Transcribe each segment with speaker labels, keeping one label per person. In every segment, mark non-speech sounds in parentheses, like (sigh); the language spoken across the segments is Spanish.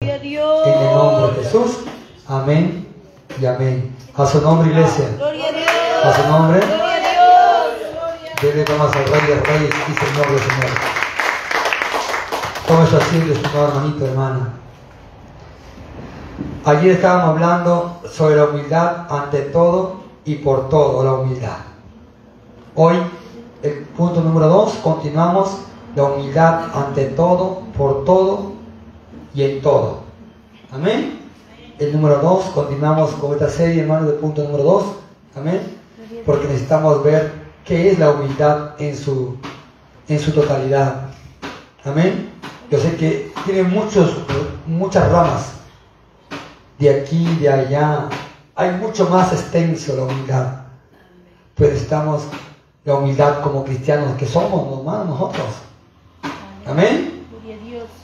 Speaker 1: En el nombre de Jesús. Amén y amén. A su nombre, iglesia. A su nombre. Dele vamos al Rey de Reyes y Señor de Señor. Tome su asiento, estimado hermanito, hermana. Ayer estábamos hablando sobre la humildad ante todo y por todo, la humildad. Hoy, el punto número dos, continuamos la humildad ante todo, por todo y en todo. Amén. El número dos, continuamos con esta serie, hermano, del punto número dos. Amén. Porque necesitamos ver qué es la humildad en su, en su totalidad. Amén. Yo sé que tiene muchos, muchas ramas. De aquí, de allá. Hay mucho más extenso la humildad. Pero estamos la humildad como cristianos que somos, nomás nosotros. Amén.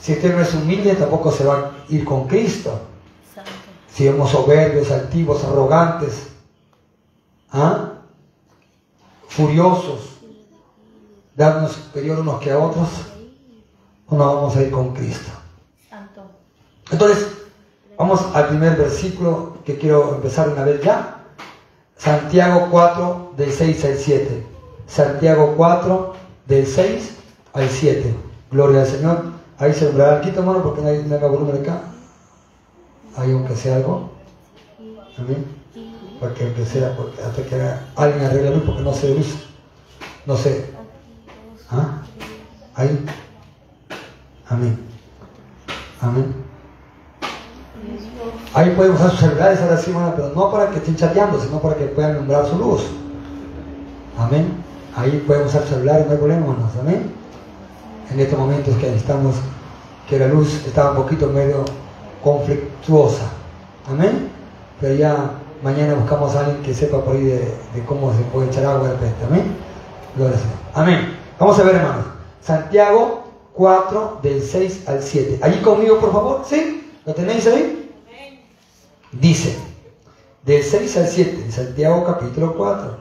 Speaker 1: Si usted no es humilde, tampoco se va a ir con Cristo. Si somos soberbios, altivos, arrogantes, ¿ah? furiosos, darnos superior unos que a otros, no vamos a ir con Cristo. Entonces, vamos al primer versículo que quiero empezar una vez ya. Santiago 4, del 6 al 7. Santiago 4, del 6 al 7. Gloria al Señor. Ahí se nombrará quito hermano, porque no hay, no volumen acá. Ahí aunque sea algo. Amén. Para que aunque sea, porque hasta que alguien arregle luz, porque no se luz. No sé. ¿Ah? Ahí. Amén. Amén. Ahí pueden usar sus celulares ahora sí, hermano, pero no para que estén chateando, sino para que puedan nombrar su luz. Amén. Ahí pueden usar celulares, no hay problema, hermanos. Amén. En estos momentos que estamos, que la luz estaba un poquito medio conflictuosa. Amén. Pero ya mañana buscamos a alguien que sepa por ahí de, cómo se puede echar agua de repente. Amén. Gloria Señor. Amén. Vamos a ver, hermanos. Santiago 4, del 6 al 7. Allí conmigo, por favor. ¿Sí? ¿Lo tenéis ahí? Dice, del 6 al 7, de Santiago capítulo 4.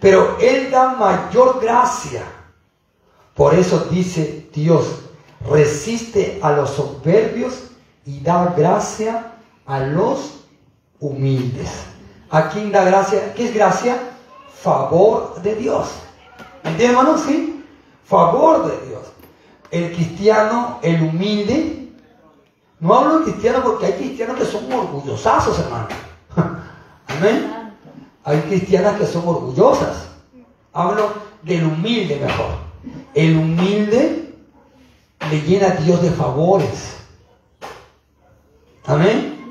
Speaker 1: Pero Él da mayor gracia. Por eso dice Dios, resiste a los soberbios y da gracia a los humildes. ¿A quién da gracia? ¿Qué es gracia? Favor de Dios. ¿Entienden, hermano? Sí. Favor de Dios. El cristiano, el humilde, no hablo de cristiano porque hay cristianos que son orgullosazos, hermano. (laughs) Amén. Hay cristianas que son orgullosas. Hablo del humilde mejor. El humilde le llena a Dios de favores. Amén.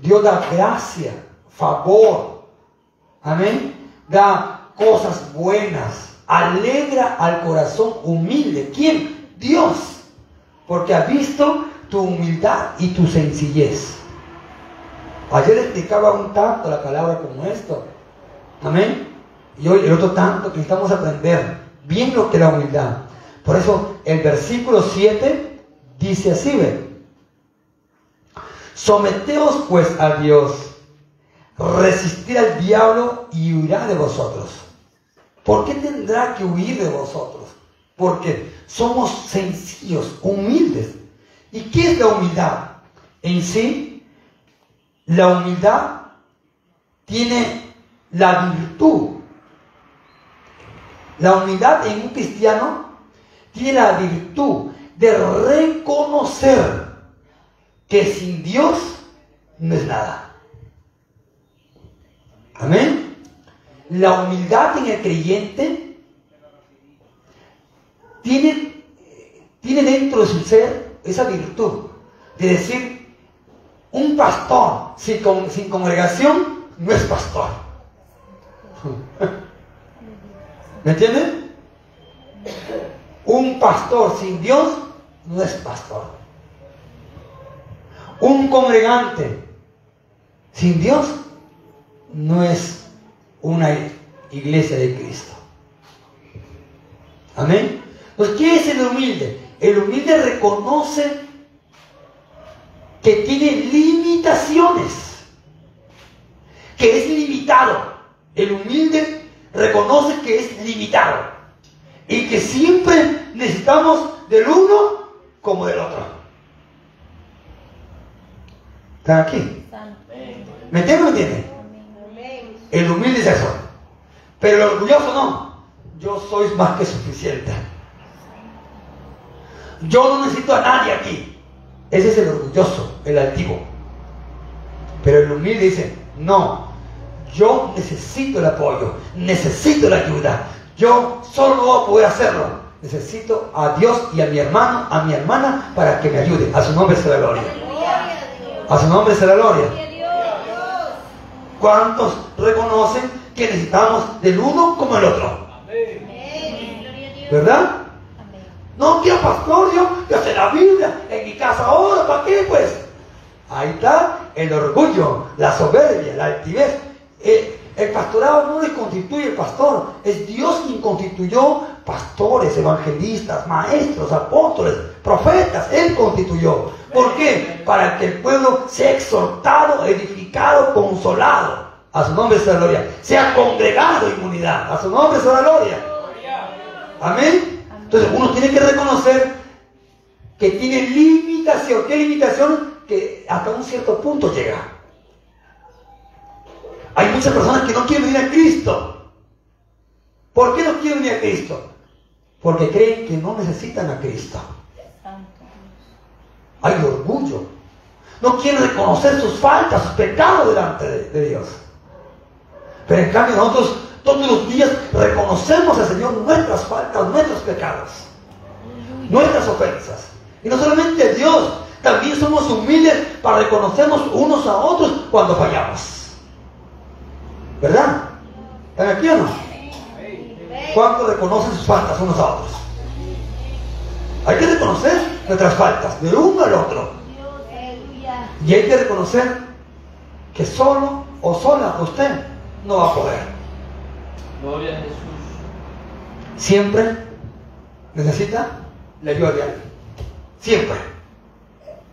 Speaker 1: Dios da gracia, favor. Amén. Da cosas buenas. Alegra al corazón humilde. ¿Quién? Dios. Porque ha visto tu humildad y tu sencillez. Ayer explicaba un tanto la palabra como esto. Amén. Y hoy el otro tanto que necesitamos aprender bien lo que la humildad. Por eso el versículo 7 dice así, ve. Someteos pues a Dios, resistir al diablo y huirá de vosotros. ¿Por qué tendrá que huir de vosotros? Porque somos sencillos, humildes. ¿Y qué es la humildad? En sí, la humildad tiene la virtud. La humildad en un cristiano tiene la virtud de reconocer que sin Dios no es nada. Amén. La humildad en el creyente tiene, tiene dentro de su ser esa virtud de decir, un pastor sin, sin congregación no es pastor. (laughs) ¿Me entienden? Un pastor sin Dios no es pastor. Un congregante sin Dios no es una iglesia de Cristo. Amén. Pues, ¿qué es el humilde? El humilde reconoce que tiene limitaciones, que es limitado. El humilde reconoce que es limitado y que siempre necesitamos del uno como del otro. ¿Están aquí? ¿Me entienden o no entienden? El humilde es eso. Pero el orgulloso no. Yo soy más que suficiente. Yo no necesito a nadie aquí. Ese es el orgulloso, el altivo. Pero el humilde dice, no, yo necesito el apoyo, necesito la ayuda. Yo solo voy a hacerlo. Necesito a Dios y a mi hermano, a mi hermana, para que me ayude. A su nombre sea la gloria. A su nombre sea la gloria. ¿Cuántos reconocen que necesitamos del uno como el otro? ¿Verdad? No quiero pastor, yo, yo sé la Biblia en mi casa ahora, ¿para qué pues? Ahí está el orgullo, la soberbia, la altivez. El, pastorado no le constituye el pastor, es Dios quien constituyó pastores, evangelistas, maestros, apóstoles, profetas. Él constituyó. ¿Por qué? Para que el pueblo sea exhortado, edificado, consolado. A su nombre sea gloria. Sea congregado en unidad. A su nombre sea gloria. Amén. Entonces uno tiene que reconocer que tiene limitación. ¿Qué limitación? Que hasta un cierto punto llega. Hay muchas personas que no quieren venir a Cristo. ¿Por qué no quieren venir a Cristo? Porque creen que no necesitan a Cristo. Hay orgullo. No quieren reconocer sus faltas, sus pecados delante de, Dios. Pero en cambio nosotros todos los días reconocemos al Señor nuestras faltas, nuestros pecados, nuestras ofensas. Y no solamente Dios, también somos humildes para reconocernos unos a otros cuando fallamos. ¿Verdad? ¿Están aquí o no? ¿Cuántos reconocen sus faltas unos a otros? Hay que reconocer nuestras faltas, de uno al otro. Y hay que reconocer que solo o sola usted no va a poder. Gloria a Jesús. Siempre necesita la ayuda de alguien. Siempre.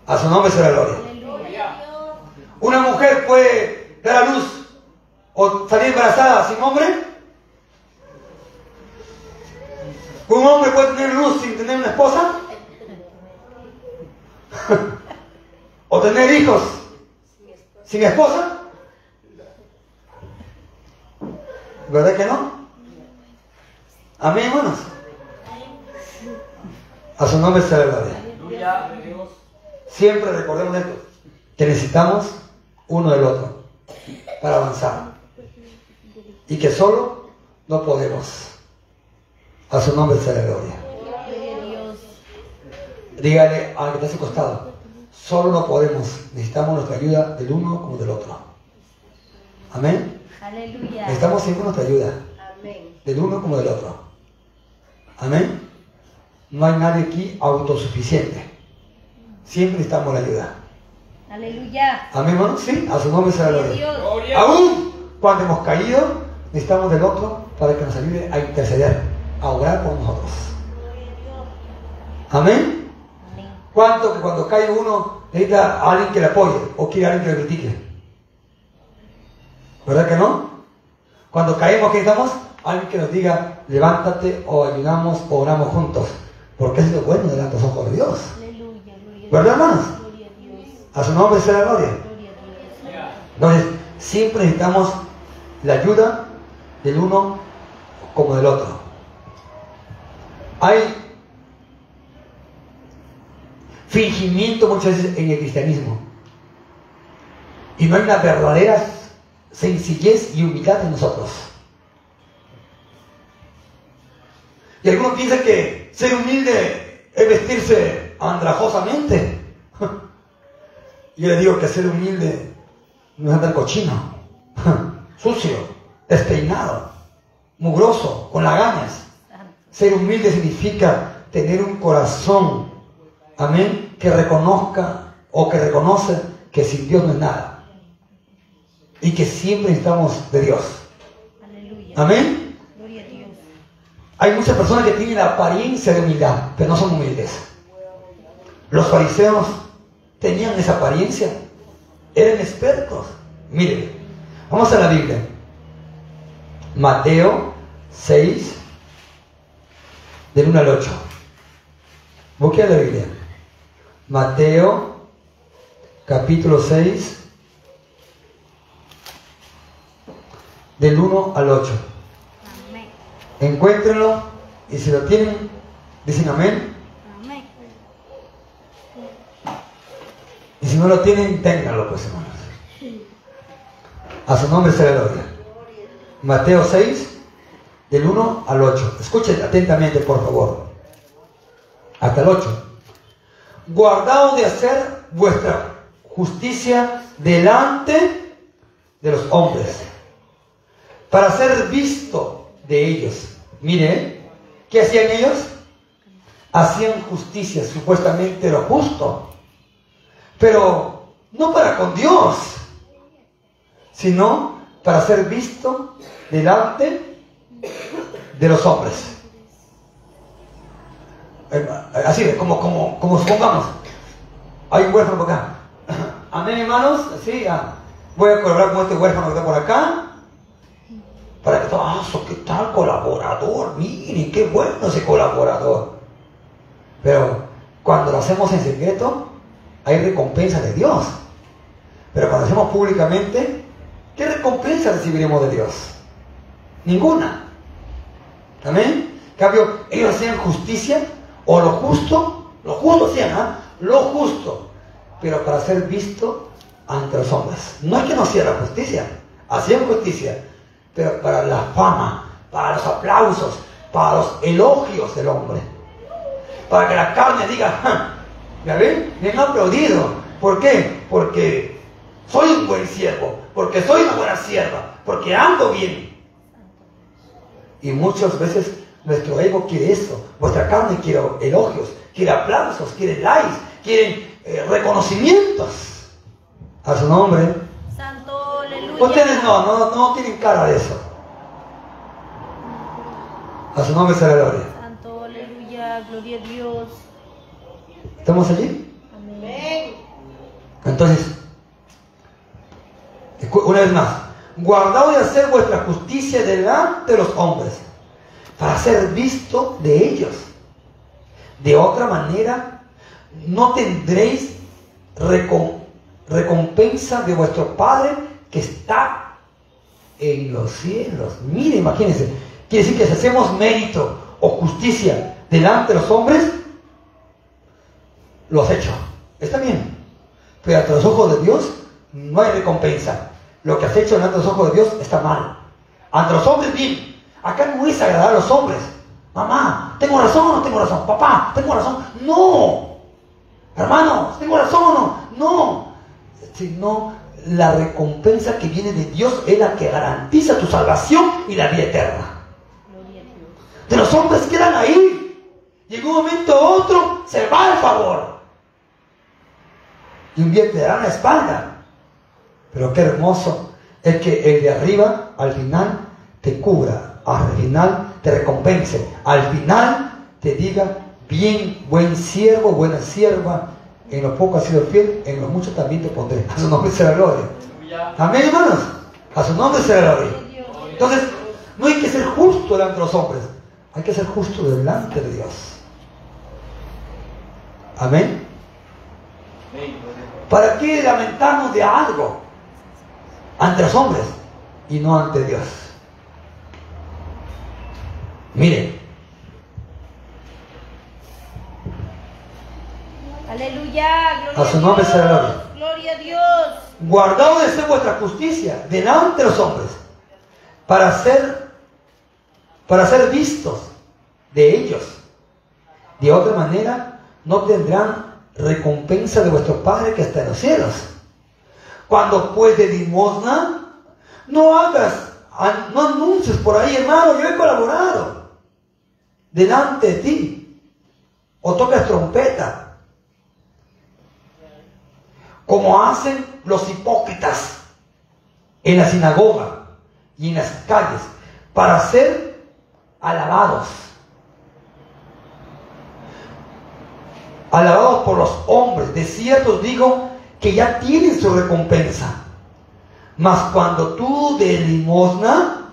Speaker 1: A su nombre será gloria. Una mujer puede dar a luz o salir embarazada sin hombre. ¿Un hombre puede tener luz sin tener una esposa? (laughs) ¿O tener hijos sin esposa? ¿Verdad que no? Amén, hermanos. A su nombre sea la gloria. Siempre recordemos esto, que necesitamos uno del otro para avanzar y que solo no podemos. A su nombre sea la gloria. Dígale al que está a su costado, solo no podemos, necesitamos nuestra ayuda del uno como del otro. Amén. Necesitamos siempre nuestra ayuda. Del uno como del otro. Amén. No hay nadie aquí autosuficiente. Siempre necesitamos la ayuda.
Speaker 2: Aleluya.
Speaker 1: Amén, hermano. Sí, a su nombre sea la gloria. Aún cuando hemos caído, necesitamos del otro para que nos ayude a interceder, a orar por nosotros. Amén. ¿Cuánto que cuando cae uno necesita a alguien que le apoye o quiere alguien que le critique? ¿Verdad que no? Cuando caemos, ¿qué necesitamos? Alguien que nos diga, levántate o ayudamos o oramos juntos. Porque es lo bueno delante de los ojos de Dios. ¿Verdad, hermanos? A su nombre sea la gloria. Entonces, siempre necesitamos la ayuda del uno como del otro. Hay fingimiento muchas veces en el cristianismo. Y no hay una verdadera sencillez y humildad en nosotros. Y algunos piensan que ser humilde es vestirse andrajosamente. (laughs) Yo le digo que ser humilde no es andar cochino, (laughs) sucio despeinado, mugroso, con lagañas. Ser humilde significa tener un corazón, amén, que reconozca o que reconoce que sin Dios no es nada. Y que siempre necesitamos de Dios. Amén. Hay muchas personas que tienen la apariencia de humildad, pero no son humildes. Los fariseos tenían esa apariencia, eran expertos. Miren, vamos a la Biblia. Mateo 6, del 1 al 8. Busque la Biblia. Mateo capítulo 6, del 1 al 8.
Speaker 2: Amén.
Speaker 1: Encuéntrenlo y si lo tienen, dicen amén.
Speaker 2: Amén.
Speaker 1: Y si no lo tienen, ténganlo, pues hermanos. A su nombre se la gloria. Mateo 6, del 1 al 8. Escuchen atentamente, por favor. Hasta el 8. Guardaos de hacer vuestra justicia delante de los hombres, para ser visto de ellos. Mire, ¿qué hacían ellos? Hacían justicia, supuestamente lo justo, pero no para con Dios, sino para ser visto delante de los hombres. Eh, Así, como, como, como supongamos, hay un huérfano por acá. (coughs) Amén, hermanos. Sí, ah, voy a colaborar con este huérfano que está por acá. Para que todo, ah, ¿qué tal colaborador? Miren, qué bueno ese colaborador. Pero cuando lo hacemos en secreto, hay recompensa de Dios. Pero cuando lo hacemos públicamente, ¿qué recompensa recibiremos de Dios? Ninguna. Amén. Cambio, ellos hacían justicia o lo justo, lo justo hacían, ¿ah? Lo justo, pero para ser visto ante los hombres. No es que no hacían la justicia, hacían justicia, pero para la fama, para los aplausos, para los elogios del hombre. Para que la carne diga, "Ja, ¿ya? Me han aplaudido. ¿Por qué? Porque soy un buen siervo, porque soy una buena sierva, porque ando bien. Y muchas veces nuestro ego quiere eso. Vuestra carne quiere elogios, quiere aplausos, quiere likes, quiere eh, reconocimientos. A su nombre.
Speaker 2: Santo, aleluya.
Speaker 1: Ustedes no, no, no tienen cara de eso. A su nombre sea la gloria.
Speaker 2: Santo, aleluya. Gloria a Dios.
Speaker 1: ¿Estamos allí?
Speaker 2: Amén.
Speaker 1: Entonces, una vez más, guardaos de hacer vuestra justicia delante de los hombres, para ser visto de ellos. De otra manera, no tendréis recom- recompensa de vuestro Padre que está en los cielos. Mire, imagínense, quiere decir que si hacemos mérito o justicia delante de los hombres, lo has hecho. Está bien. Pero ante los ojos de Dios no hay recompensa. Lo que has hecho delante de los ojos de Dios está mal. Ante los hombres, bien. Acá no es agradar a los hombres. Mamá, ¿tengo razón o no tengo razón? Papá, ¿tengo razón? No. Hermanos, ¿tengo razón o no? No. Sino la recompensa que viene de Dios es la que garantiza tu salvación y la vida eterna. De los hombres quedan ahí. Y en un momento u otro se va el favor. Y un día te darán la espalda. Pero qué hermoso es que el de arriba al final te cubra, al final te recompense, al final te diga, bien, buen siervo, buena sierva, en lo poco has sido fiel, en lo mucho también te pondré. A su nombre la gloria. Amén, hermanos. A su nombre la gloria. Entonces, no hay que ser justo delante de los hombres, hay que ser justo delante de Dios. Amén. ¿Para qué lamentarnos de algo ante los hombres y no ante Dios? Miren,
Speaker 2: Aleluya. Gloria
Speaker 1: A su nombre sea la gloria.
Speaker 2: Gloria a Dios.
Speaker 1: guardaos de vuestra justicia delante de los hombres para ser para ser vistos de ellos. De otra manera, no tendrán recompensa de vuestro Padre que está en los cielos. Cuando pues de limosna, no hagas, no anuncies por ahí, hermano, yo he colaborado delante de ti. O tocas trompeta, como hacen los hipócritas en la sinagoga y en las calles, para ser alabados. Alabados por los hombres. De cierto digo que ya tienen su recompensa. Mas cuando tú de limosna,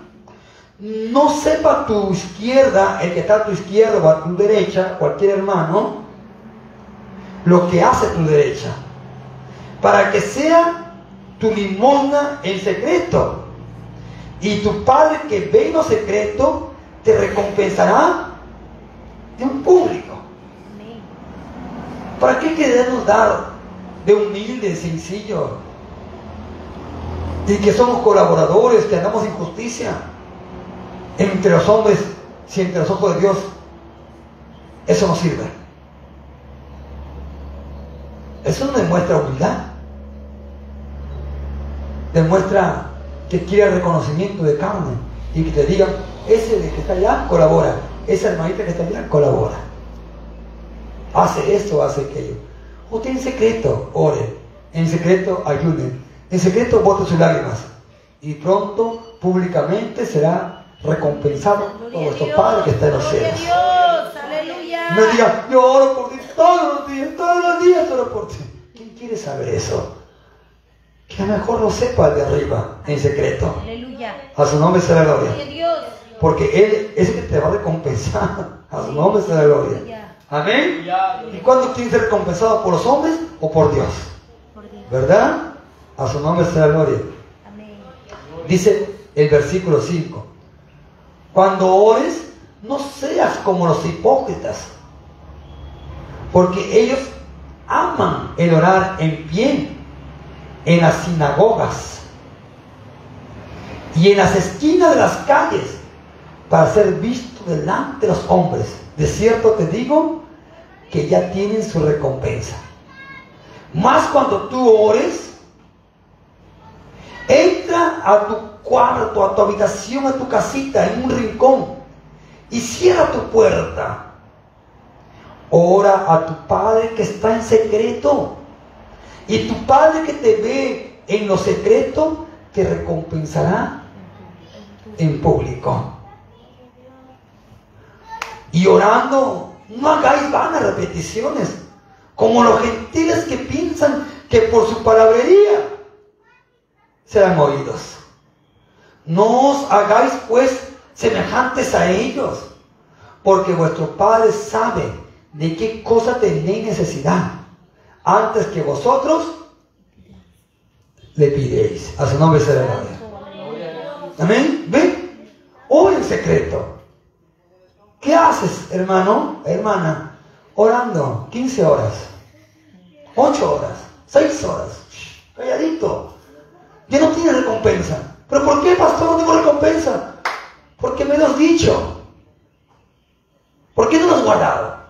Speaker 1: no sepa tu izquierda, el que está a tu izquierda o a tu derecha, cualquier hermano, lo que hace tu derecha para que sea tu limosna en secreto. Y tu Padre que ve en lo secreto te recompensará en público. ¿Para qué queremos dar de humilde, sencillo? Y que somos colaboradores, que andamos en justicia entre los hombres, si entre los ojos de Dios, eso no sirve. Eso no demuestra humildad. Demuestra que quiere reconocimiento de carne y que te digan, ese de que está allá colabora, esa hermanita que está allá colabora. Hace esto, hace aquello. Usted en secreto ore, en secreto ayunen, en secreto bote sus lágrimas y pronto públicamente será recompensado por vuestro. Padre que está en los cielos. No diga, yo oro por ti todos los días, todos los días oro por ti. ¿Quién quiere saber eso? Que a lo mejor lo sepa el de arriba, en secreto.
Speaker 2: Aleluya.
Speaker 1: A su nombre sea la
Speaker 2: Gloria.
Speaker 1: Porque Él es el que te va a recompensar. A su nombre la gloria. Amén. ¿Y cuándo quiere ser recompensado? ¿Por los hombres o por Dios?
Speaker 2: Por Dios.
Speaker 1: ¿Verdad? A su nombre sea la gloria.
Speaker 2: Amén.
Speaker 1: Dice el versículo 5. Cuando ores, no seas como los hipócritas, porque ellos aman el orar en pie en las sinagogas y en las esquinas de las calles para ser visto delante de los hombres. De cierto te digo que ya tienen su recompensa. Más cuando tú ores, Entra a tu cuarto, a tu habitación, a tu casita, en un rincón y cierra tu puerta. Ora a tu Padre que está en secreto. Y tu Padre que te ve en lo secreto te recompensará en público. Y orando, no hagáis vanas repeticiones, como los gentiles que piensan que por su palabrería serán oídos. No os hagáis pues semejantes a ellos, porque vuestro Padre sabe de qué cosa tenéis necesidad, antes que vosotros le pidéis. A su nombre será gloria. Amén. ¿Ven? Ora en secreto. ¿Qué haces, hermano, hermana? Orando 15 horas, 8 horas, 6 horas, calladito. Ya no tiene recompensa. ¿Pero por qué, pastor, no tengo recompensa? Porque me lo has dicho. ¿Por qué no lo has guardado?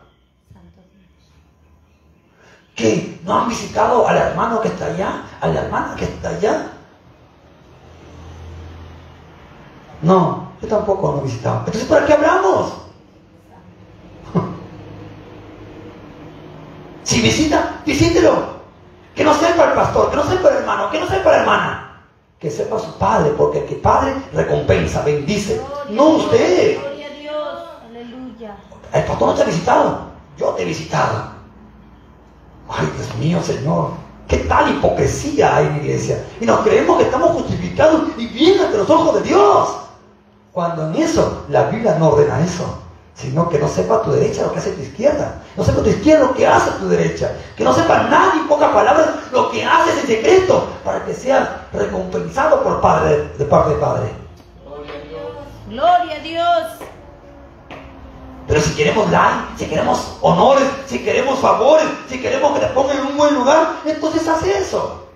Speaker 1: ¿Qué? ¿No han visitado al hermano que está allá? ¿A la hermana que está allá? No, yo tampoco lo he visitado. Entonces, ¿para qué hablamos? Si visita, visítelo. Que no sepa el pastor, que no sepa el hermano, que no sepa la hermana. Que sepa su padre, porque el que padre recompensa, bendice.
Speaker 2: Gloria
Speaker 1: No usted.
Speaker 2: Gloria a Dios. Aleluya.
Speaker 1: El pastor no te ha visitado. Yo te he visitado. Ay, Dios mío, Señor. ¿Qué tal hipocresía hay en la iglesia? Y nos creemos que estamos justificados y bien ante los ojos de Dios. Cuando en eso, la Biblia no ordena eso. Sino que no sepa tu derecha lo que hace tu izquierda. No sepa tu izquierda lo que hace tu derecha. Que no sepa nadie, en pocas palabras, lo que haces en secreto. Para que seas recompensado por padre, de parte de Padre.
Speaker 2: Gloria a Dios.
Speaker 1: Pero si queremos like, si queremos honores, si queremos favores, si queremos que te pongan en un buen lugar, entonces haz eso.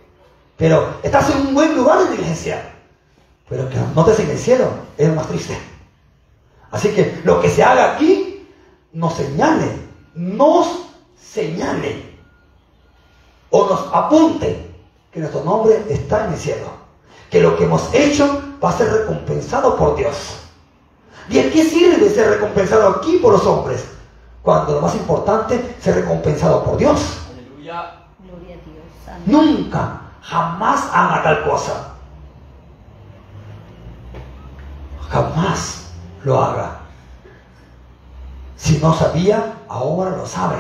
Speaker 1: Pero estás en un buen lugar en la iglesia. Pero que no te en el cielo, es más triste. Así que lo que se haga aquí, nos señale, nos señale o nos apunte que nuestro nombre está en el cielo. Que lo que hemos hecho va a ser recompensado por Dios. ¿Y a qué sirve ser recompensado aquí por los hombres? Cuando lo más importante es ser recompensado por Dios.
Speaker 3: Aleluya.
Speaker 2: Gloria a Dios.
Speaker 1: Nunca, jamás haga tal cosa. Jamás lo haga. Si no sabía, ahora lo sabe.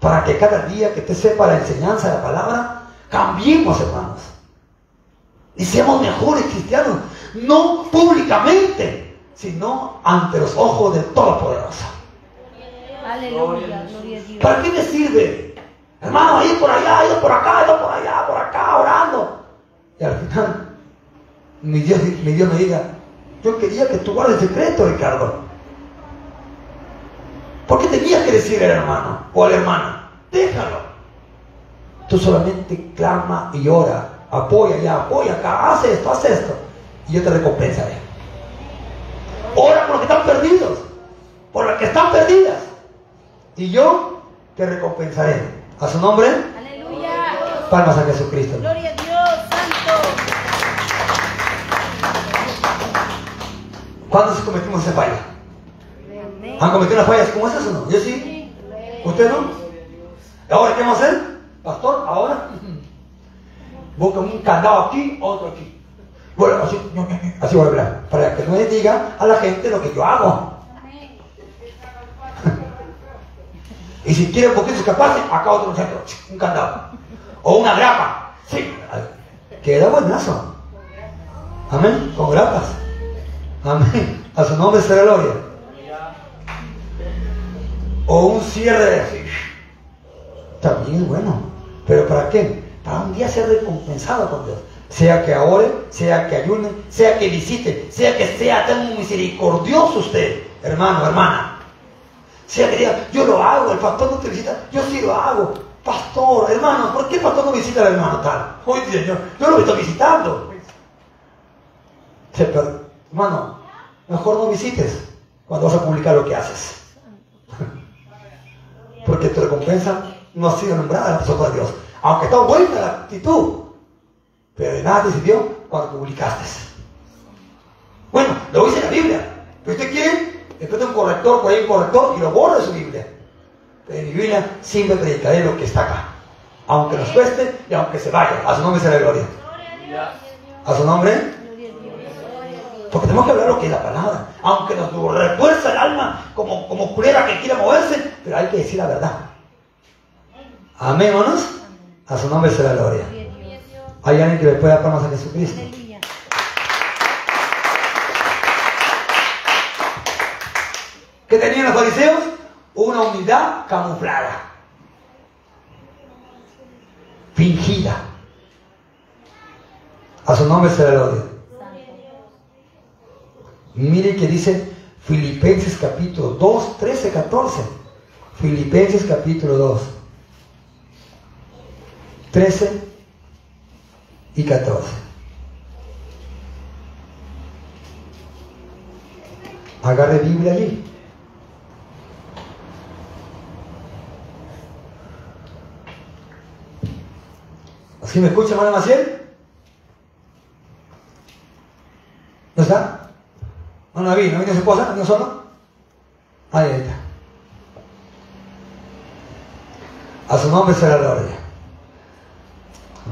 Speaker 1: Para que cada día que te sepa la enseñanza de la palabra, cambiemos, hermanos. Y seamos mejores cristianos. No públicamente, sino ante los ojos del Todopoderoso.
Speaker 2: Aleluya.
Speaker 1: ¿Para qué me sirve Hermano, ahí por allá, ido por acá, ido por allá, por acá, orando. Y al final, mi Dios, mi Dios me diga, yo quería que tú guardes secreto, Ricardo. ¿Por qué tenías que decir al hermano o a la hermana? Déjalo. Tú solamente clama y ora. Apoya ya, apoya acá, haz esto, haz esto. Y yo te recompensaré. Ora por los que están perdidos, por las que están perdidas. Y yo te recompensaré. A su nombre,
Speaker 2: Aleluya.
Speaker 1: palmas a Jesucristo.
Speaker 2: Gloria a Dios,
Speaker 1: ¿Cuándo se cometimos esa falla? ¿Han cometido unas fallas como esas o no? Yo sí. ¿Usted no? ¿Ahora qué vamos a hacer? Pastor, ahora busca un candado aquí, otro aquí. Bueno, así, así voy a hablar, para que no le diga a la gente lo que yo hago. Y si quiere un poquito escaparse, acá otro centro, un candado. O una grapa. Sí, queda buenazo. Amén, con grapas. Amén. A su nombre será gloria. O un cierre así. También es bueno. ¿Pero para qué? Para un día ser recompensado con Dios. Sea que ore, sea que ayune, sea que visite, sea que sea tan misericordioso usted, hermano, hermana. Sea que diga, yo lo hago, el pastor no te visita, yo sí lo hago. Pastor, hermano, ¿por qué el pastor no visita al hermano tal? Hoy dice, yo, lo estoy visitando. Sí, pero, hermano, mejor no visites cuando vas a publicar lo que haces. (laughs) Porque tu recompensa no ha sido nombrada la persona de Dios. Aunque está buena la actitud, pero de nada te sirvió cuando publicaste. Bueno, lo dice la Biblia. Pero usted quiere, después de un corrector, por ahí un corrector, y lo borra de su Biblia. Pero en mi Biblia siempre predicaré lo que está acá. Aunque nos cueste y aunque se vaya. A su nombre será gloria. A su nombre. Porque tenemos que hablar lo que es la palabra. Aunque nos refuerza el alma como, como culera que quiera moverse, pero hay que decir la verdad. Amén, hermanos. A su nombre será gloria.
Speaker 2: Gloria.
Speaker 1: Hay alguien que le pueda palmas a Jesucristo. ¿Qué tenían los fariseos? Una humildad camuflada. Fingida. A su nombre será gloria. Mire que dice Filipenses capítulo 2, 13, 14. Filipenses capítulo 2, 13 y 14. Agarre Biblia allí. ¿Sí me escucha, hermana Maciel? ¿No está? No la vi, ¿no vino su esposa? ¿No solo? Ahí está. A su nombre será la gloria.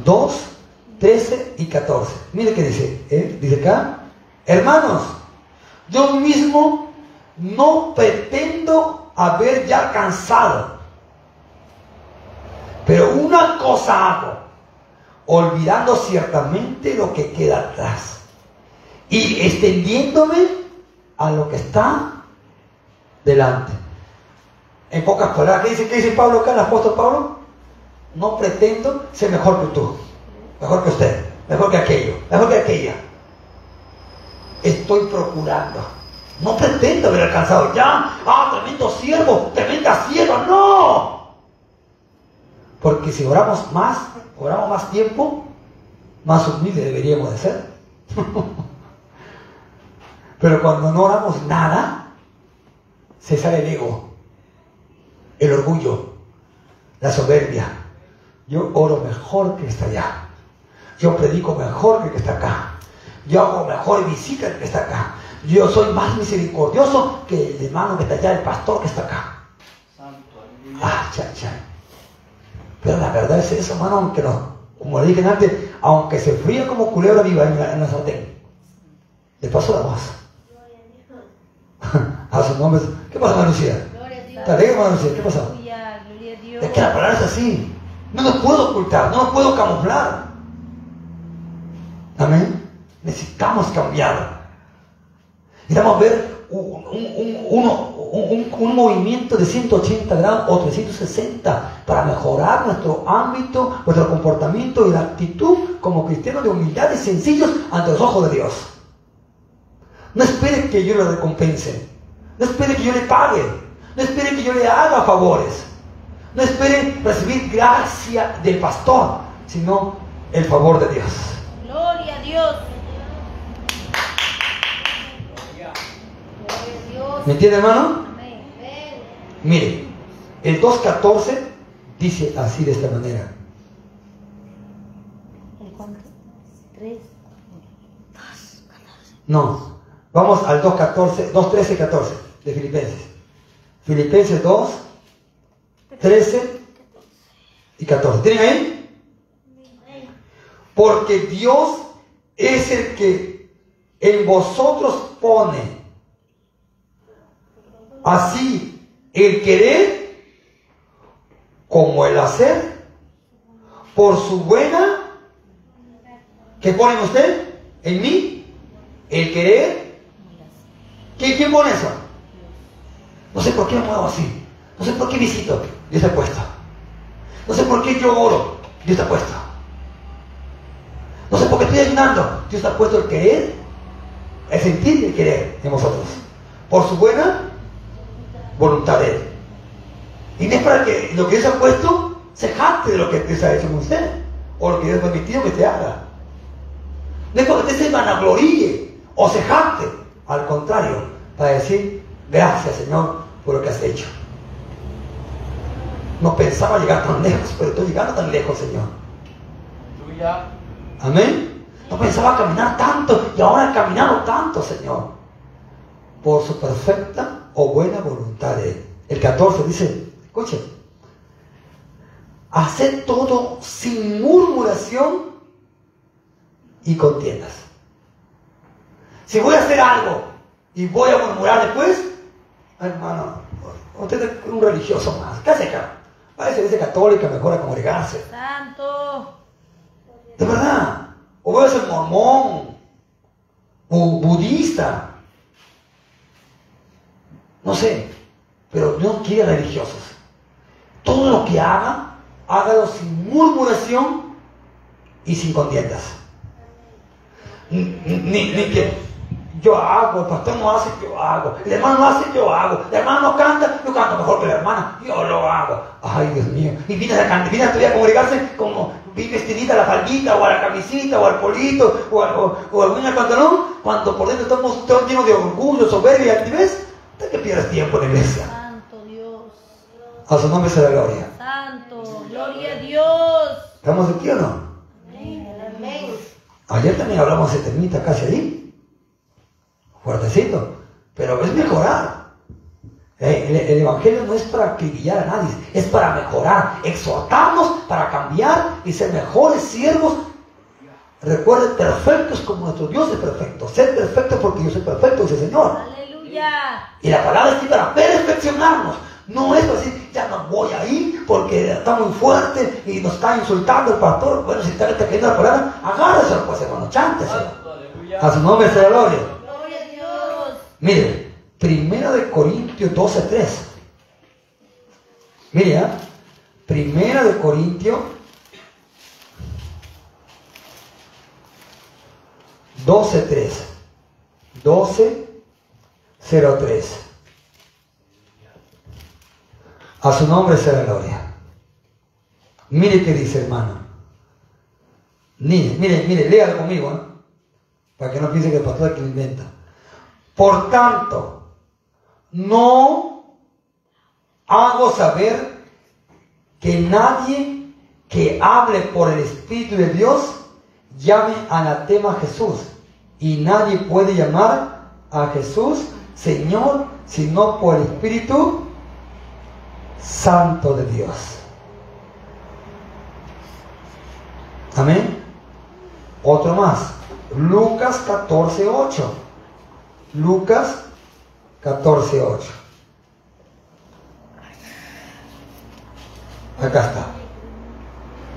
Speaker 1: 2, 13 y 14. Mire qué dice. ¿eh? Dice acá. Hermanos, yo mismo no pretendo haber ya alcanzado. Pero una cosa hago, olvidando ciertamente lo que queda atrás y extendiéndome a lo que está delante. En pocas palabras, ¿qué dice, qué dice Pablo acá, el apóstol Pablo? No pretendo ser mejor que tú, mejor que usted, mejor que aquello, mejor que aquella. Estoy procurando. No pretendo haber alcanzado ya, ah, tremendo siervo, tremenda sierva, no. Porque si oramos más, oramos más tiempo, más humildes deberíamos de ser. (laughs) Pero cuando no oramos nada, se sale el ego, el orgullo, la soberbia. Yo oro mejor que está allá. Yo predico mejor que el que está acá. Yo hago mejor visita que el que está acá. Yo soy más misericordioso que el hermano que está allá, el pastor que está acá. Ah, cha, cha. Pero la verdad es eso, hermano, aunque no, como le dije antes, aunque se fría como culebra viva en la, en la sartén, le paso la voz. A su nombre. ¿Qué pasa, hermana Lucía?
Speaker 2: Gloria a Dios.
Speaker 1: ¿Te Lucía? ¿Qué.
Speaker 2: Gloria a Dios.
Speaker 1: Es que la palabra es así. No nos puedo ocultar, no nos puedo camuflar. Amén. Necesitamos cambiar. Necesitamos ver un, un- un- un movimiento de 180 grados o 360 para mejorar nuestro ámbito, nuestro comportamiento y la actitud como cristianos de humildad y sencillos ante los ojos de Dios. No espere que yo le recompense. No espere que yo le pague. No espere que yo le haga favores. No espere recibir gracia del pastor, sino el favor de Dios.
Speaker 2: Gloria a Dios. Gloria a Dios.
Speaker 1: ¿Me entiende, hermano?
Speaker 2: Amén.
Speaker 1: Mire, el 2.14 dice así de esta manera.
Speaker 2: ¿El cuánto? Tres.
Speaker 1: No, vamos al 2.14, 2.13, 14 de Filipenses. Filipenses 2, 13 y 14. ¿Tienen ahí? Porque Dios es el que en vosotros pone así el querer como el hacer por su buena ¿qué pone en usted? ¿En mí? ¿El querer? ¿Quién, quién pone eso? No sé por qué me muevo así. No sé por qué visito. Dios está puesto. No sé por qué yo oro. Dios está puesto. No sé por qué estoy ayunando. Dios está puesto el querer, el sentir y el querer en vosotros. Por su buena voluntad de Él. Y no es para que lo que Dios ha puesto se jacte de lo que Dios ha hecho con usted. O lo que Dios ha permitido que te haga. No es para que usted se vanagloríe o se jacte. Al contrario, para decir, gracias Señor por lo que has hecho. No pensaba llegar tan lejos, pero estoy llegando tan lejos, Señor. Amén. No pensaba caminar tanto y ahora he caminado tanto, Señor. Por su perfecta o buena voluntad de Él. El 14 dice, escuchen, haced todo sin murmuración y contiendas. Si voy a hacer algo y voy a murmurar después, hermano, usted es un religioso más. ¿Qué hace acá? Parece que es católica, mejor a congregarse.
Speaker 2: Santo.
Speaker 1: De verdad. O voy a ser mormón. O budista. No sé. Pero no quiere religiosos. Todo lo que haga, hágalo sin murmuración y sin contiendas. Ni, ni- ni que yo hago, el pastor no hace, yo hago. El hermano no hace, yo hago. El hermano no canta, yo canto mejor que la hermana, yo lo hago. Ay, Dios mío. Y vienes a, vienes a estudiar a congregarse como bien vestidita a la faldita, o a la camisita, o al polito, o, a- o, o al bien al pantalón, cuando por dentro estamos todos llenos de orgullo, soberbia y altivez. ¿De qué pierdes tiempo en la iglesia?
Speaker 2: Santo Dios.
Speaker 1: A su nombre sea la gloria.
Speaker 2: Santo. Gloria a Dios.
Speaker 1: ¿Estamos aquí o no?
Speaker 2: Amén.
Speaker 1: Ayer también hablamos de termita casi ahí. Fuertecito. Pero es mejorar. Eh, El, el evangelio no es para acribillar a nadie, es para mejorar, exhortarnos para cambiar y ser mejores siervos. Recuerden, perfectos como nuestro Dios es perfecto. Ser perfecto porque yo soy perfecto, dice el Señor.
Speaker 2: Aleluya.
Speaker 1: Y la palabra es aquí para perfeccionarnos. No es para decir, ya no voy ahí porque está muy fuerte y nos está insultando el pastor. Bueno, si está cayendo la palabra, agárrese pues hermano, chántese. A su nombre sea gloria. Mire, Primera de Corintios 12.3. Mire, ¿ah? Primera de Corintios 12.3. 12.03. A su nombre sea la gloria. Mire qué dice, hermano. Mire, mire, mire, léalo conmigo, ¿eh? para que no piense que el pastor aquí lo inventa. Por tanto, no hago saber que nadie que hable por el Espíritu de Dios llame anatema a Jesús. Y nadie puede llamar a Jesús Señor sino por el Espíritu Santo de Dios. Amén. Otro más. Lucas 14, 8. Lucas 14, 8. Acá está.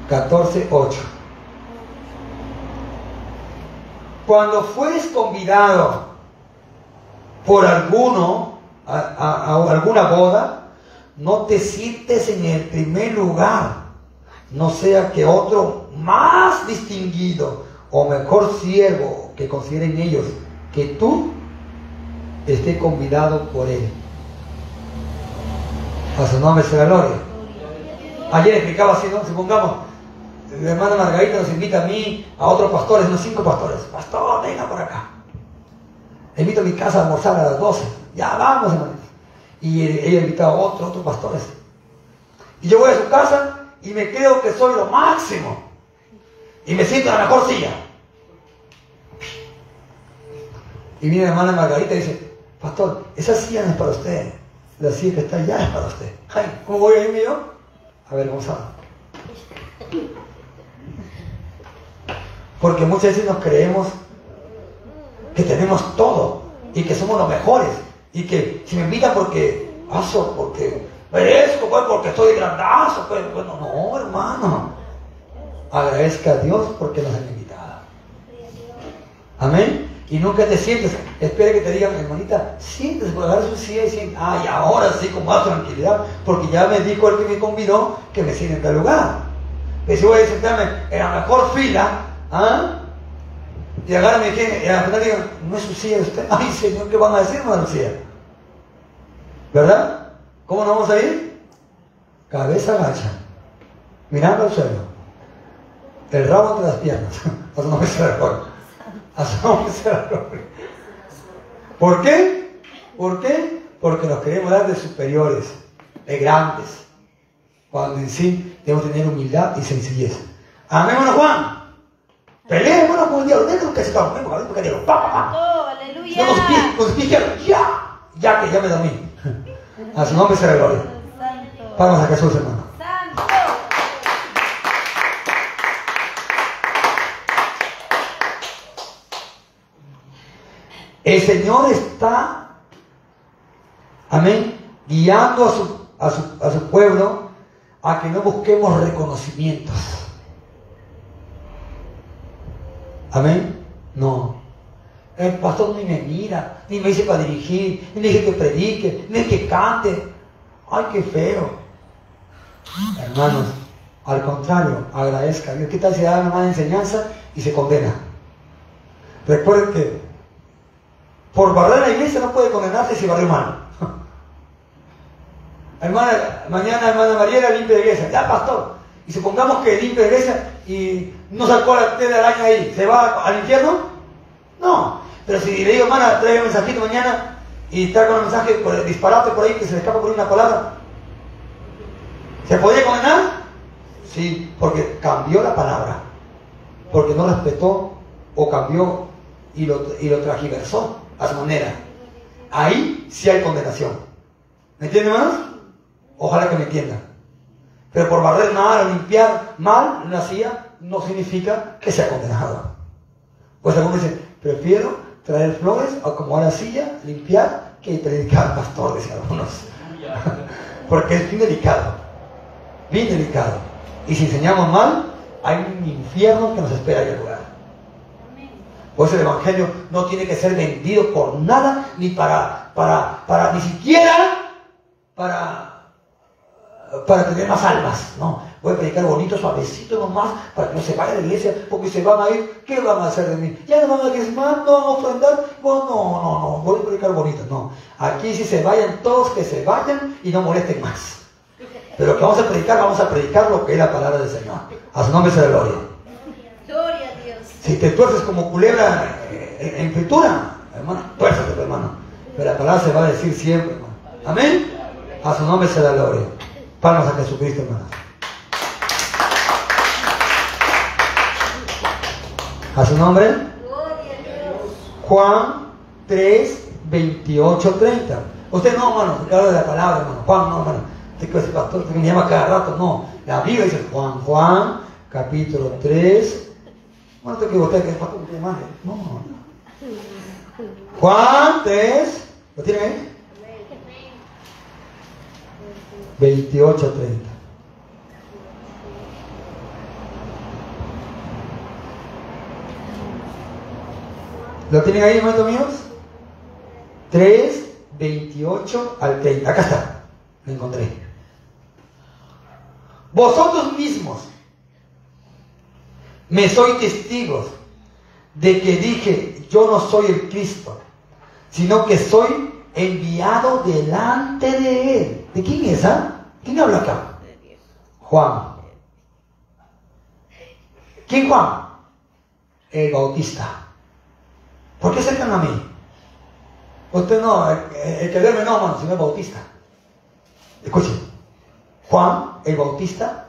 Speaker 1: 14, 8. Cuando fueres convidado por alguno, a alguna boda, no te sientes en el primer lugar, no sea que otro más distinguido o mejor siervo que consideren ellos que tú esté convidado por él. A su nombre sea gloria. Ayer explicaba así, ¿no? Supongamos, la hermana Margarita nos invita a mí, a otros pastores, unos cinco pastores. Pastor, venga por acá. Invito a mi casa a almorzar a las 12. Ya vamos, hermano. Y ella invita a otro, otros pastores. Y yo voy a su casa y me creo que soy lo máximo. Y me siento en la mejor silla. Y viene la hermana Margarita y dice, Pastor, esa silla no es para usted. La silla que está allá es para usted. Ay, ¿cómo voy a irme yo? A ver, vamos a Porque muchas veces nos creemos que tenemos todo y que somos los mejores y que si me invitan porque paso, porque merezco, pues, porque estoy grandazo, pues, bueno, no, hermano. Agradezca a Dios porque nos han invitado. Amén. Y nunca te sientes, espere que te digan, hermanita, siéntese por agarrar su silla y siéntese, ay, ahora sí con más tranquilidad, porque ya me dijo el que me convidó que me siente en tal lugar. Pero si voy a sentarme en la mejor fila, ¿ah? Y agarran y al final digan, no es su silla usted. (laughs) Ay, Señor, ¿qué van a decir, hermano Lucía? ¿Verdad? ¿Cómo nos vamos a ir? Cabeza gacha, mirando al suelo, el rabo entre las piernas. A su nombre sea (laughs) ¿Por qué? ¿Por qué? Porque nos queremos dar de superiores, de grandes, cuando en sí debemos tener humildad y sencillez. Amén, hermano Juan. Pelee, hermano, con el diablo. Déjalo que se a ver, porque diablo. Pa.
Speaker 2: Oh, aleluya.
Speaker 1: Con sus pies, con sus pies izquierdos, ya, ya que ya me dormí. A su nombre sea la gloria. Vamos a Jesús, hermano.
Speaker 2: Santo.
Speaker 1: El Señor está, amén, guiando a su, a su, a su pueblo a que no busquemos reconocimientos. Amén. No. El pastor ni me mira, ni me dice para dirigir, ni me dice que predique, ni que cante. Ay, qué feo. Hermanos, al contrario, agradezca Dios. ¿Qué tal si da una mala enseñanza y se condena? Recuerden que por barrer la iglesia no puede condenarse si barrió mal. (laughs) Hermana, mañana hermana Mariela limpia la iglesia. Ya, pastor. Y supongamos que limpia la iglesia y no sacó la tela de araña ahí. ¿Se va al infierno? No. Pero si le digo, hermana, traiga un mensajito mañana y con el mensaje por el disparate por ahí que se le escapa por una colada. ¿Se podría condenar? Sí, porque cambió la palabra. Porque no respetó o cambió y lo, y lo tragiversó a su manera. Ahí sí hay condenación. ¿Me entienden, hermanos? Ojalá que me entiendan. Pero por barrer mal o limpiar mal una silla no significa que sea condenado. Pues algunos dicen, prefiero traer flores acomodar la silla, limpiar, que predicar pastor, decían algunos. (laughs) Porque es bien delicado. Bien delicado. Y si enseñamos mal, hay un infierno que nos espera lugar. Por eso el Evangelio no tiene que ser vendido por nada, ni para, para, para ni siquiera para, para tener más almas. No, voy a predicar bonito, suavecito nomás, para que no se vaya de la iglesia, porque se van a ir, ¿qué van a hacer de mí? Ya no van a diezmar, no van a ofrendar, bueno, no, no, no, voy a predicar bonito, no. Aquí si se vayan todos, que se vayan y no molesten más. Pero que vamos a predicar, vamos a predicar lo que es la palabra del Señor. A su nombre sea la gloria. Si te tuerces como culebra eh, en, fritura, hermano, tuércete, hermano. Pero la palabra se va a decir siempre, hermano. Amén. A su nombre se da gloria. Palmas a Jesucristo, hermano. A su nombre. Juan 3, 28, 30. Usted no, hermano, habla de la palabra, hermano. Juan, no, hermano. Usted que pastor, me llama cada rato, no. La Biblia dice Juan, Juan, capítulo 3. Bueno, te equivoqué, que es pastor, que mande. No, no. Juan 3. ¿Lo tienen ahí? 28, 30. ¿Lo tienen ahí, hermanos míos? 3, 28 al 30. Acá está, lo encontré. Vosotros mismos me sois testigos de que dije, yo no soy el Cristo, sino que soy enviado delante de Él. ¿De quién es? Ah? ¿Quién habla acá? Juan. ¿Quién Juan? El Bautista. ¿Por qué acercan a mí? Usted no, el, que duerme no, hermano, sino el Bautista. Escuchen. Juan, el Bautista,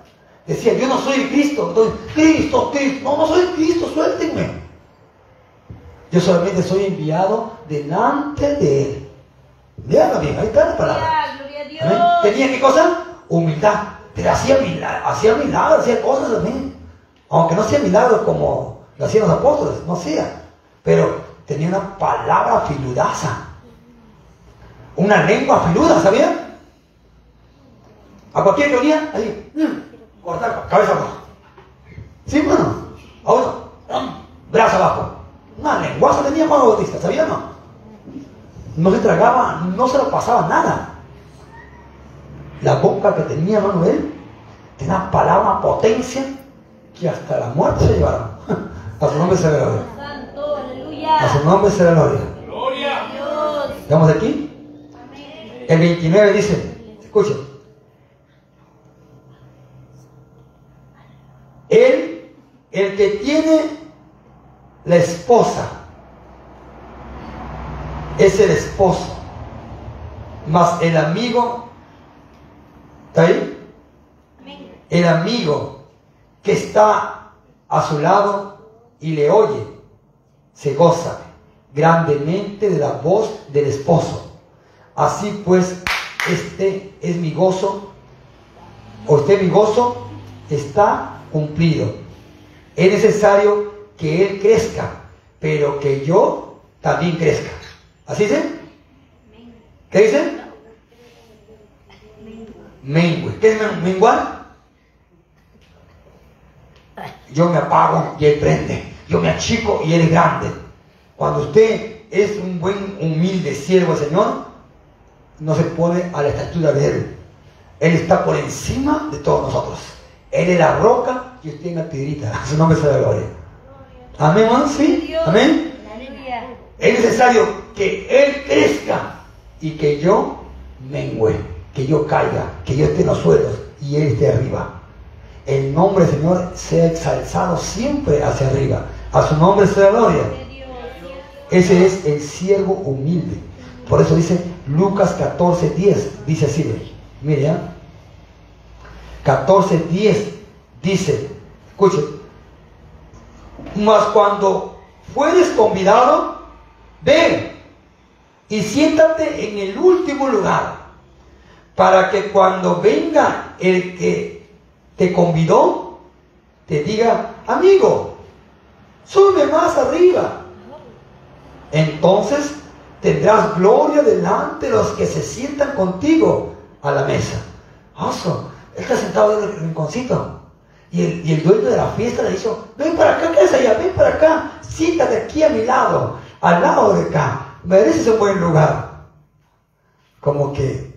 Speaker 1: decía, yo no soy Cristo. Entonces, Cristo, Cristo, no, no soy Cristo, suéltenme. Yo solamente soy enviado delante de Él. Veanlo bien, ahí está la palabra.
Speaker 2: Gloria, gloria a
Speaker 1: Amén.
Speaker 2: Dios.
Speaker 1: ¿Tenía qué cosa? Humildad. Pero hacía milagros, hacía milagros, hacía cosas también. Aunque no hacía milagros como lo hacían los apóstoles, no hacía. Pero tenía una palabra filudaza. Una lengua filuda, ¿sabían? A cualquier que venía, ahí, mm, cortar, cabeza abajo. Sí, bueno. A uno, mm, brazo abajo. Una lenguaje tenía Juan Bautista, ¿sabían no? No se tragaba, no se lo pasaba nada. La boca que tenía él tenía palabra, potencia que hasta la muerte se llevaron. (laughs) A su nombre se la gloria.
Speaker 2: Santo,
Speaker 1: A su
Speaker 2: aleluya.
Speaker 1: nombre se la gloria.
Speaker 3: Gloria.
Speaker 2: Dios.
Speaker 1: ¿Estamos aquí? El 29 dice, escuchen. Él, el que tiene la esposa, es el esposo, más el amigo, ¿está ahí? El amigo que está a su lado y le oye, se goza grandemente de la voz del esposo. Así pues, este es mi gozo, o este mi gozo está cumplido. Es necesario que él crezca, pero que yo también crezca. ¿Así dice? ¿Qué dice? Mengue. ¿Qué es men- menguar? Yo me apago y él prende. Yo me achico y él es grande. Cuando usted es un buen, humilde siervo del Señor, no se pone a la estatura de Él. Él está por encima de todos nosotros. Él es la roca es la piedrita. A (laughs) su nombre sea la gloria. Amén? ¿Sí?
Speaker 2: Dios.
Speaker 1: Amén. Es necesario que Él crezca y que yo mengüe, que yo caiga, que yo esté en los suelos y Él esté arriba. El nombre del Señor sea exaltado siempre hacia arriba. A su nombre sea la gloria.
Speaker 2: Dios.
Speaker 1: Ese es el siervo humilde. Por eso dice Lucas 14, 10. Dice así, mire, ¿ah? 14, 10 dice, escuche, mas cuando fueres convidado, ven y siéntate en el último lugar, para que cuando venga el que te convidó, te diga, amigo, sube más arriba. Entonces tendrás gloria delante de los que se sientan contigo a la mesa. Oso, él está sentado en el rinconcito. Y el, y el dueño de la fiesta le dijo, ven para acá, ¿qué es allá? Ven para acá, siéntate aquí a mi lado, al lado de acá. Mereces un buen lugar. Como que,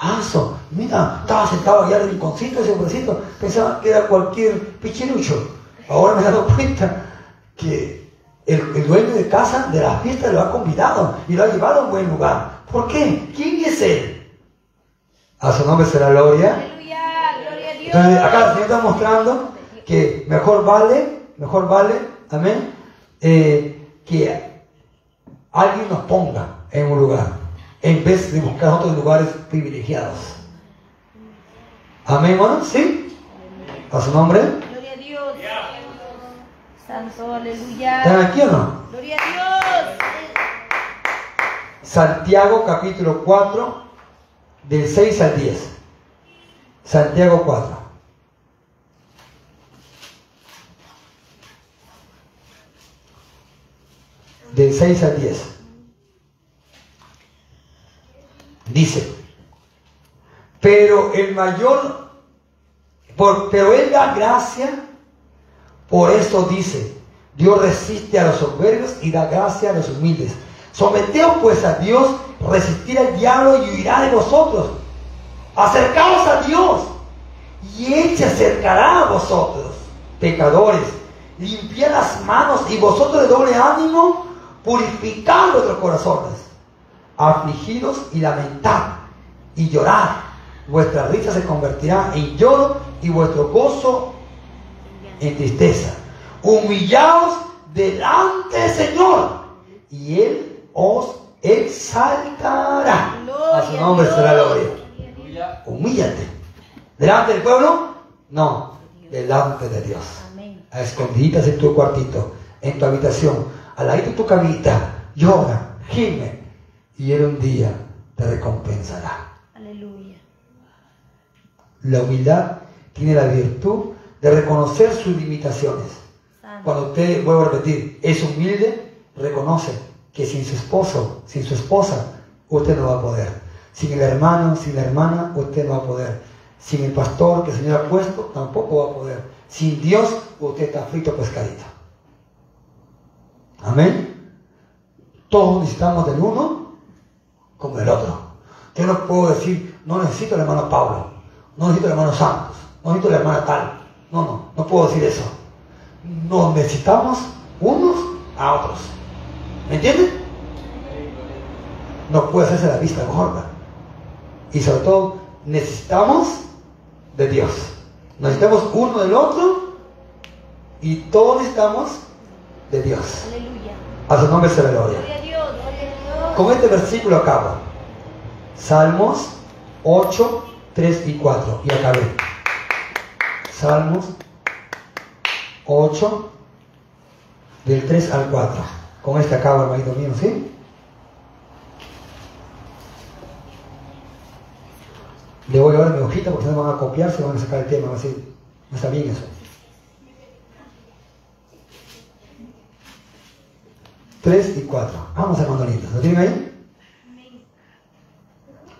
Speaker 1: Aso, mira, estaba sentado allá en el rinconcito, ese hombrecito, pensaba que era cualquier pichirucho. Ahora me he dado (laughs) cuenta que el, el dueño de casa de la fiesta lo ha convidado y lo ha llevado a un buen lugar. ¿Por qué? ¿Quién es él? A su nombre será gloria.
Speaker 2: Aleluya. Gloria a Dios.
Speaker 1: Entonces acá el Señor está mostrando que mejor vale, mejor vale, amén, eh, que alguien nos ponga en un lugar, en vez de buscar otros lugares privilegiados. Amén, ¿sí? A su nombre.
Speaker 2: Gloria a Dios. Santo, aleluya.
Speaker 1: ¿Están aquí o no?
Speaker 2: Gloria a Dios.
Speaker 1: Santiago capítulo 4, del 6 al 10. Santiago 4. Del 6 al 10. Dice, pero el mayor, por, pero él da gracia, por eso dice, Dios resiste a los soberbios y da gracia a los humildes. Someteos pues a Dios, resistir al diablo y huirá de vosotros. Acercaos a Dios y Él se acercará a vosotros, pecadores. Limpiad las manos y vosotros de doble ánimo, purificad vuestros corazones. Afligidos y lamentad y llorad. Vuestra risa se convertirá en lloro y vuestro gozo en tristeza. Humillaos delante del Señor y Él os exaltará. A su nombre será la gloria. Humíllate. ¿Delante del pueblo? No, delante de Dios. A escondidas en tu cuartito, en tu habitación, al lado de tu camita, llora, gime, y Él un día te recompensará.
Speaker 2: Aleluya.
Speaker 1: La humildad tiene la virtud de reconocer sus limitaciones.
Speaker 2: Santo.
Speaker 1: Cuando usted, vuelvo a repetir, es humilde, reconoce que sin su esposo, sin su esposa, usted no va a poder. Sin el hermano, sin la hermana, usted no va a poder. Sin el pastor que el Señor ha puesto, tampoco va a poder. Sin Dios, usted está frito pescadito. Amén. Todos necesitamos del uno como del otro. Yo no puedo decir, no necesito al hermano Pablo, no necesito al hermano Santos, no necesito la hermana tal. No, no, no puedo decir eso. Nos necesitamos unos a otros. ¿Me entienden? No puede hacerse la vista gorda. Y sobre todo, necesitamos de Dios. Necesitamos uno del otro y todos necesitamos de Dios.
Speaker 2: Aleluya.
Speaker 1: A su nombre se le gloria. Con este versículo acabo. Salmos 8, 3 y 4. Y acabé. Salmos 8, del 3 al 4. Con este acabo, hermanito mío, ¿sí? Le voy a dar mi hojita porque no van a copiar, se van a sacar el tema. Van a decir, no está bien eso. 3 y 4. Vamos, hermano lindo. ¿Lo tienen ahí?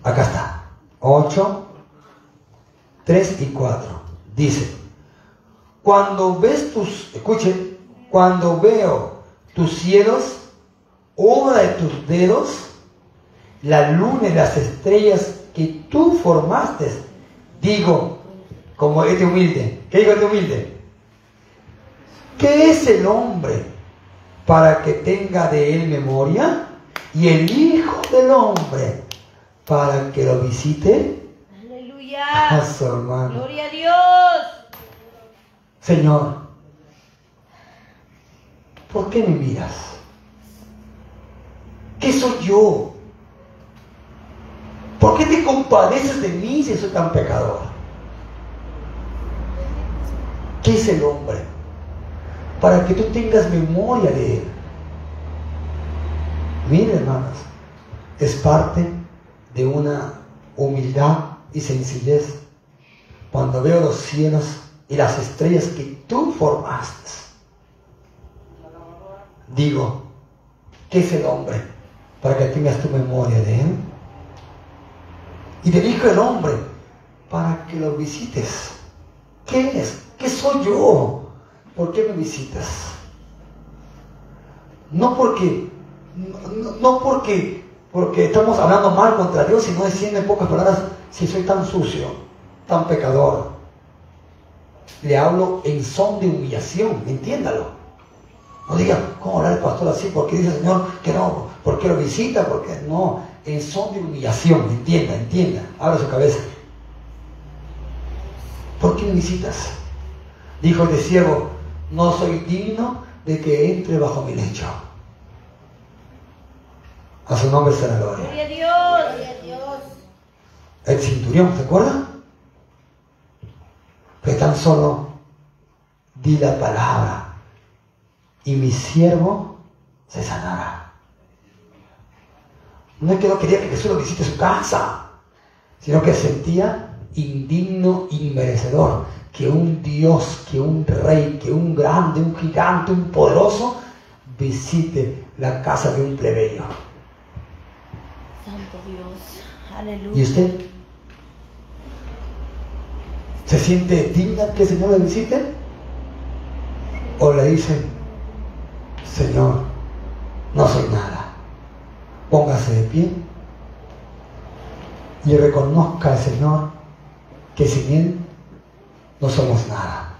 Speaker 1: Acá está. 8, 3 y 4. Dice, cuando ves tus, escuchen, cuando veo tus cielos, obra de tus dedos, la luna y las estrellas que tú formaste, digo, como este humilde, ¿qué digo este humilde? ¿Qué es el hombre para que tenga de él memoria? Y el Hijo del Hombre para que lo visite a
Speaker 2: Aleluya.
Speaker 1: su hermano.
Speaker 2: Gloria a Dios.
Speaker 1: Señor, ¿por qué me miras? ¿Qué soy yo? ¿Por qué te compadeces de mí si soy tan pecador? ¿Qué es el hombre? Para que tú tengas memoria de él. Mire, hermanos, es parte de una humildad y sencillez cuando veo los cielos y las estrellas que tú formaste. Digo, ¿qué es el hombre? Para que tengas tu memoria de él. Y del Hijo del Hombre, para que lo visites. ¿Qué es? ¿Qué soy yo? ¿Por qué me visitas? No porque, no, porque, porque estamos hablando mal contra Dios, sino diciendo en pocas palabras, si soy tan sucio, tan pecador. Le hablo en son de humillación, entiéndalo. No diga, ¿cómo hablar el pastor así? Porque dice el Señor que no, porque lo visita, porque no, en son de humillación, entienda, entienda, abra su cabeza. ¿Por qué me visitas? Dijo el de siervo, no soy digno de que entre bajo mi lecho. A su nombre será la gloria.
Speaker 2: Gloria a Dios. Gloria a Dios.
Speaker 1: El centurión, ¿se acuerdan? Que tan solo di la palabra y mi siervo se sanará. No es que no quería que Jesús lo visite su casa, sino que sentía indigno y merecedor que un Dios, que un rey, que un grande, un gigante, un poderoso visite la casa de un plebeyo.
Speaker 2: Santo Dios.
Speaker 1: ¿Y
Speaker 2: Aleluya.
Speaker 1: usted? ¿Se siente digna que el Señor le visite? ¿O le dice, Señor, no soy nada? Póngase de pie y reconozca al Señor que sin Él no somos nada.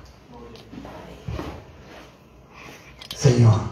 Speaker 1: Señor,